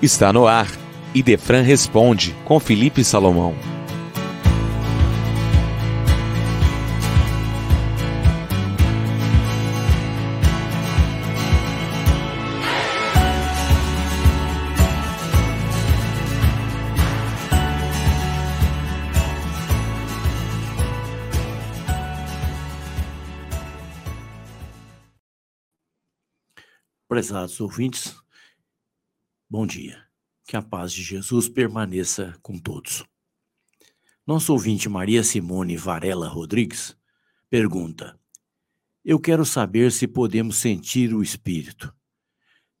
Está no ar. Idefran responde com Felipe Salomão. Prezados ouvintes, bom dia. Que a paz de Jesus permaneça com todos. Nosso ouvinte Maria Simone Varela Rodrigues pergunta: Eu quero saber se podemos sentir o Espírito.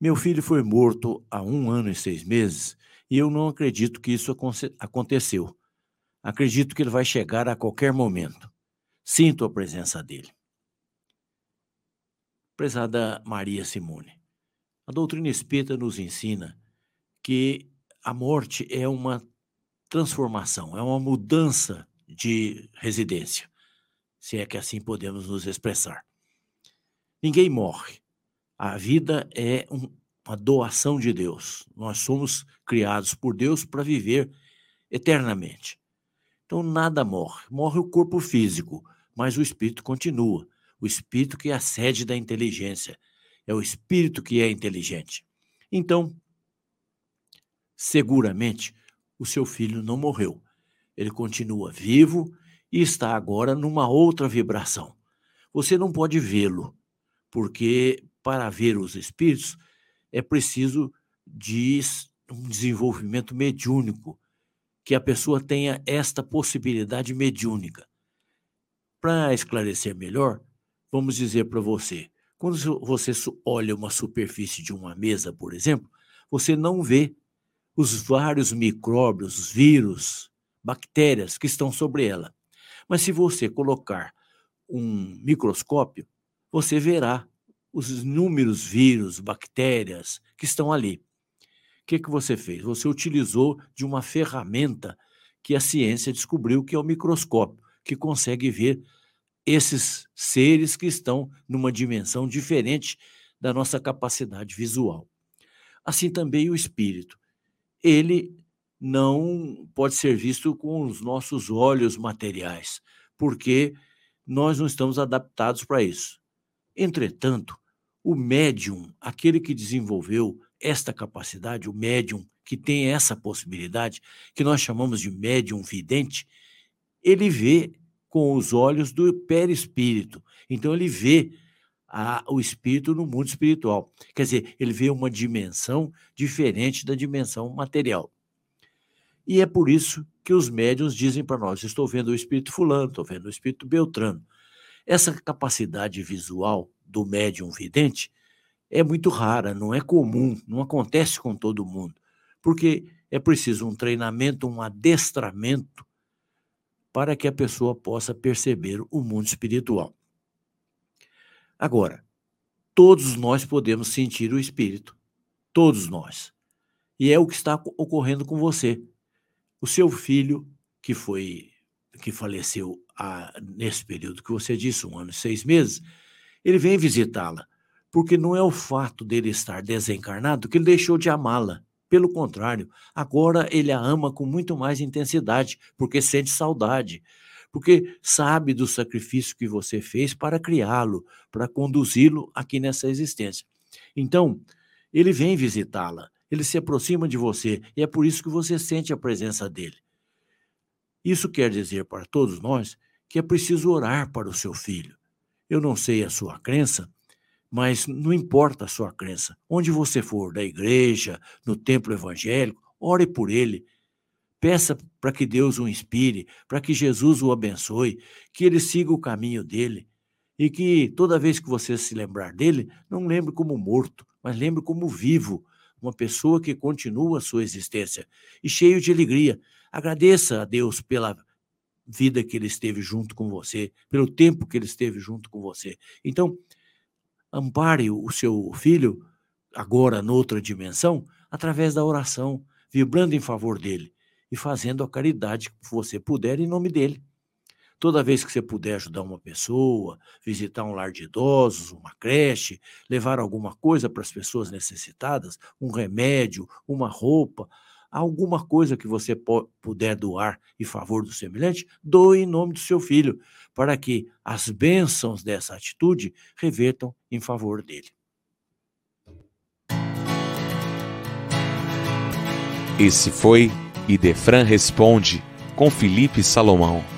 Meu filho foi morto há um ano e seis meses e eu não acredito que isso aconteceu. Acredito que ele vai chegar a qualquer momento. Sinto a presença dele. Prezada Maria Simone, a doutrina espírita nos ensina que a morte é uma transformação, é uma mudança de residência, se é que assim podemos nos expressar. Ninguém morre. A vida é um, uma doação de Deus. Nós somos criados por Deus para viver eternamente. Então nada morre. Morre o corpo físico, mas o espírito continua. O espírito que é a sede da inteligência, é o espírito que é inteligente. Então, seguramente, o seu filho não morreu. Ele continua vivo e está agora numa outra vibração. Você não pode vê-lo, porque para ver os espíritos é preciso de um desenvolvimento mediúnico, que a pessoa tenha esta possibilidade mediúnica. Para esclarecer melhor, vamos dizer para você: quando você olha uma superfície de uma mesa, por exemplo, você não vê os vários micróbios, vírus, bactérias que estão sobre ela. Mas se você colocar um microscópio, você verá os inúmeros vírus, bactérias que estão ali. O que, que você fez? Você utilizou de uma ferramenta que a ciência descobriu que é o microscópio, que consegue ver esses seres que estão numa dimensão diferente da nossa capacidade visual. Assim também o espírito. Ele não pode ser visto com os nossos olhos materiais, porque nós não estamos adaptados para isso. Entretanto, o médium, aquele que desenvolveu esta capacidade, o médium que tem essa possibilidade, que nós chamamos de médium vidente, ele vê com os olhos do perispírito. Então ele vê a, o espírito no mundo espiritual. Quer dizer, ele vê uma dimensão diferente da dimensão material. E é por isso que os médiuns dizem para nós: estou vendo o espírito fulano, estou vendo o espírito Beltrano. Essa capacidade visual do médium vidente é muito rara, não é comum, não acontece com todo mundo, porque é preciso um treinamento, um adestramento para que a pessoa possa perceber o mundo espiritual. Agora, todos nós podemos sentir o espírito, todos nós. E é o que está ocorrendo com você. O seu filho, que foi que faleceu nesse período que você disse, um ano e seis meses, ele vem visitá-la, porque não é o fato dele estar desencarnado que ele deixou de amá-la. Pelo contrário, agora ele a ama com muito mais intensidade, porque sente saudade, porque sabe do sacrifício que você fez para criá-lo, para conduzi-lo aqui nessa existência. Então, ele vem visitá-la, ele se aproxima de você, e é por isso que você sente a presença dele. Isso quer dizer para todos nós que é preciso orar para o seu filho. Eu não sei a sua crença, mas não importa a sua crença. Onde você for, da igreja, no templo evangélico, ore por ele. Peça para que Deus o inspire, para que Jesus o abençoe, que ele siga o caminho dele. E que toda vez que você se lembrar dele, não lembre como morto, mas lembre como vivo, uma pessoa que continua a sua existência e cheio de alegria. Agradeça a Deus pela vida que ele esteve junto com você, pelo tempo que ele esteve junto com você. Então, ampare o seu filho, agora noutra dimensão, através da oração, vibrando em favor dele e fazendo a caridade que você puder em nome dele. Toda vez que você puder ajudar uma pessoa, visitar um lar de idosos, uma creche, levar alguma coisa para as pessoas necessitadas, um remédio, uma roupa, alguma coisa que você puder doar em favor do semelhante, doe em nome do seu filho, para que as bênçãos dessa atitude revertam em favor dele. Esse foi Idefran Responde, com Felipe Salomão.